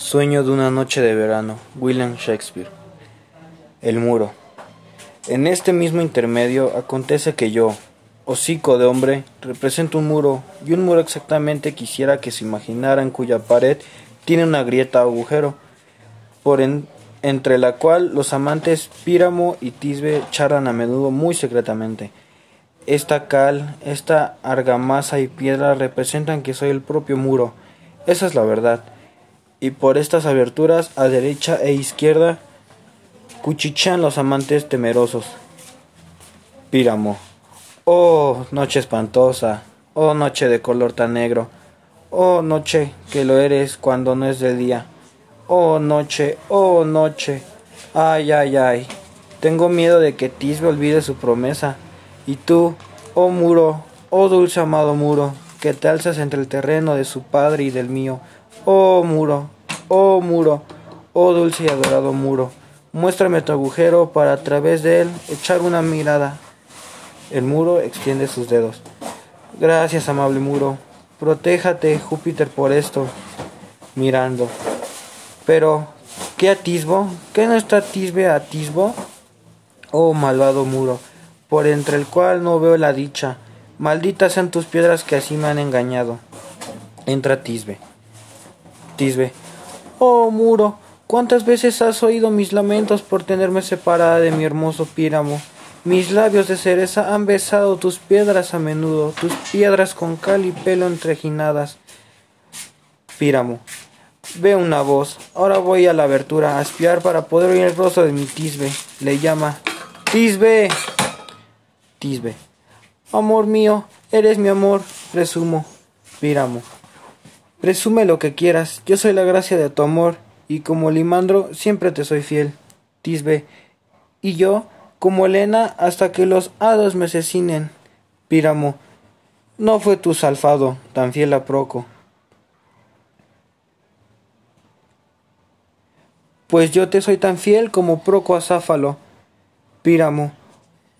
Sueño de una noche de verano, William Shakespeare. El muro. En este mismo intermedio acontece que yo, hocico de hombre, represento un muro, y un muro exactamente quisiera que se imaginara en cuya pared tiene una grieta o agujero, por entre la cual los amantes Píramo y Tisbe charlan a menudo muy secretamente. Esta cal, esta argamasa y piedra representan que soy el propio muro. Esa es la verdad. Y por estas aberturas, a derecha e izquierda, cuchichan los amantes temerosos. Píramo. Oh, noche espantosa. Oh, noche de color tan negro. Oh, noche que lo eres cuando no es de día. Oh, noche, oh, noche. Ay, ay, ay. Tengo miedo de que Tisbe olvide su promesa. Y tú, oh muro, oh dulce amado muro, que te alzas entre el terreno de su padre y del mío, oh muro, oh muro, oh dulce y adorado muro, muéstrame tu agujero para a través de él echar una mirada. El muro extiende sus dedos. Gracias, amable muro. Protéjate, Júpiter, por esto. Mirando. Pero, ¿qué atisbo? ¿Qué no está tisbe atisbo? Oh malvado muro por entre el cual no veo la dicha. Malditas sean tus piedras que así me han engañado. Entra Tisbe. Tisbe. Oh muro, cuántas veces has oído mis lamentos por tenerme separada de mi hermoso píramo. Mis labios de cereza han besado tus piedras a menudo, tus piedras con cal y pelo entrejinadas. Píramo. Ve una voz. Ahora voy a la abertura a espiar para poder oír el rostro de mi Tisbe. Le llama. Tisbe. Tisbe. Amor mío, eres mi amor, presumo. Píramo. Presume lo que quieras, yo soy la gracia de tu amor, y como Limandro siempre te soy fiel. Tisbe. Y yo, como Elena, hasta que los hados me asesinen. Píramo. No fue tu salfado, tan fiel a Proco. Pues yo te soy tan fiel como Proco a Záfalo. Píramo.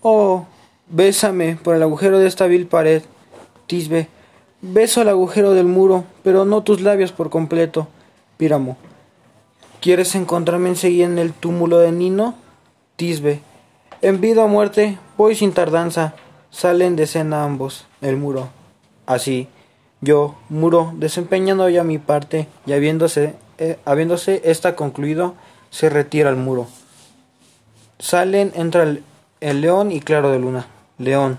Oh, Bésame por el agujero de esta vil pared. Tisbe. Beso el agujero del muro, pero no tus labios por completo. Píramo. ¿Quieres encontrarme enseguida en el túmulo de Nino? Tisbe. En vida o muerte, voy sin tardanza. Salen de escena ambos. El muro. Así. Yo, muro, desempeñando ya mi parte y habiéndose, eh, habiéndose esta concluido, se retira el muro. Salen, entra el león y claro de luna. León.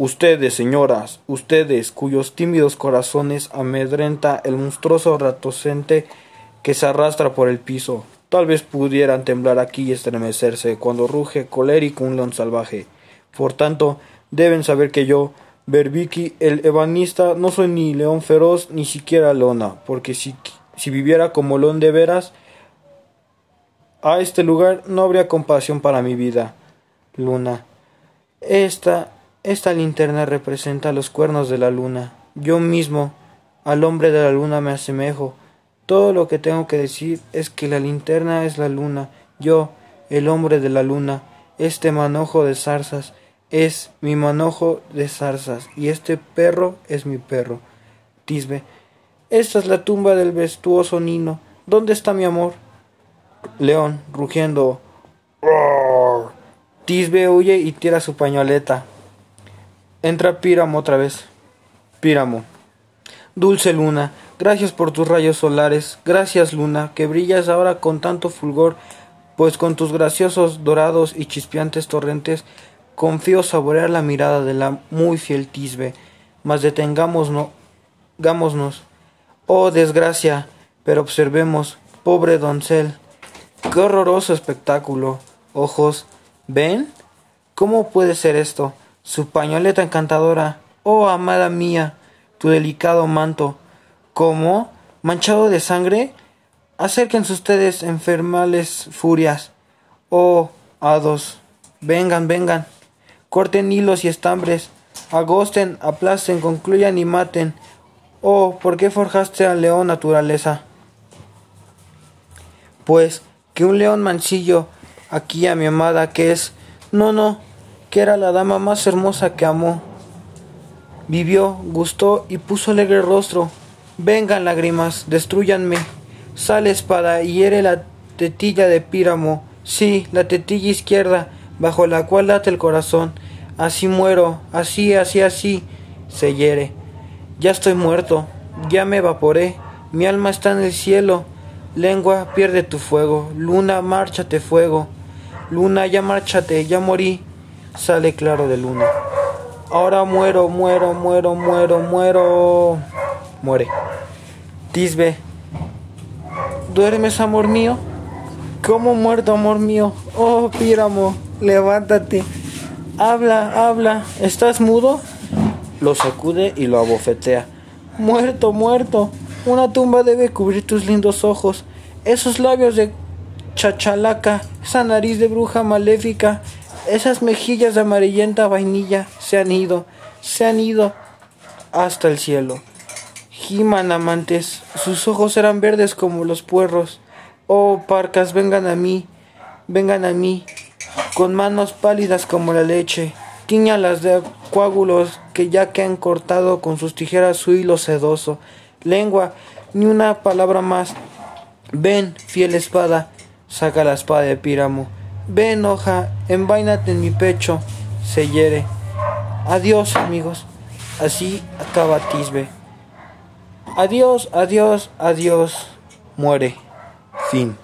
Ustedes, señoras, ustedes cuyos tímidos corazones amedrenta el monstruoso ratocente que se arrastra por el piso, tal vez pudieran temblar aquí y estremecerse cuando ruge colérico un león salvaje. Por tanto, deben saber que yo, Berbiki, el ebanista, no soy ni león feroz ni siquiera leona, porque si, si viviera como león de veras, a este lugar no habría compasión para mi vida. Luna. Esta, esta linterna representa los cuernos de la luna. Yo mismo, al hombre de la luna me asemejo. Todo lo que tengo que decir es que la linterna es la luna. Yo, el hombre de la luna, este manojo de zarzas, es mi manojo de zarzas, y este perro es mi perro. Tisbe. Esta es la tumba del vestuoso Nino. ¿Dónde está mi amor? León, rugiendo. Tisbe huye y tira su pañoleta. Entra Píramo otra vez. Píramo. Dulce luna, gracias por tus rayos solares, gracias luna, que brillas ahora con tanto fulgor, pues con tus graciosos, dorados y chispeantes torrentes confío saborear la mirada de la muy fiel Tisbe, mas detengámonos, oh desgracia, pero observemos, pobre doncel, qué horroroso espectáculo, ojos, ¿Ven? ¿Cómo puede ser esto? Su pañoleta encantadora. Oh, amada mía, tu delicado manto. ¿Cómo? ¿Manchado de sangre? Acérquense ustedes, enfermales furias. Oh, hados, vengan, vengan. Corten hilos y estambres. Agosten, aplasten, concluyan y maten. Oh, ¿por qué forjaste al león naturaleza? Pues que un león mancillo aquí a mi amada que es, no, no, que era la dama más hermosa que amó. Vivió, gustó y puso alegre rostro. Vengan lágrimas, destruyanme. Sale espada y hiere la tetilla de Píramo, sí, la tetilla izquierda, bajo la cual late el corazón. Así muero, así, así, así, se hiere. Ya estoy muerto, ya me evaporé, mi alma está en el cielo. Lengua, pierde tu fuego, luna, márchate fuego. Luna, ya márchate, ya morí. Sale claro de luna. Ahora muero, muero, muero, muero, muero. Muere. Tisbe. ¿Duermes, amor mío? ¿Cómo muerto, amor mío? Oh, Píramo, levántate. Habla, habla. ¿Estás mudo? Lo sacude y lo abofetea. Muerto, muerto. Una tumba debe cubrir tus lindos ojos. Esos labios de chachalaca, esa nariz de bruja maléfica, esas mejillas de amarillenta vainilla se han ido, se han ido hasta el cielo. Giman amantes, sus ojos eran verdes como los puerros. Oh, parcas, vengan a mí, vengan a mí, con manos pálidas como la leche, tiñalas de coágulos que ya que han cortado con sus tijeras su hilo sedoso. Lengua, ni una palabra más. Ven, fiel espada, saca la espada de Píramo. Ven, hoja, envaínate en mi pecho, se hiere. Adiós, amigos. Así acaba Tisbe. Adiós, adiós, adiós. Muere. Fin.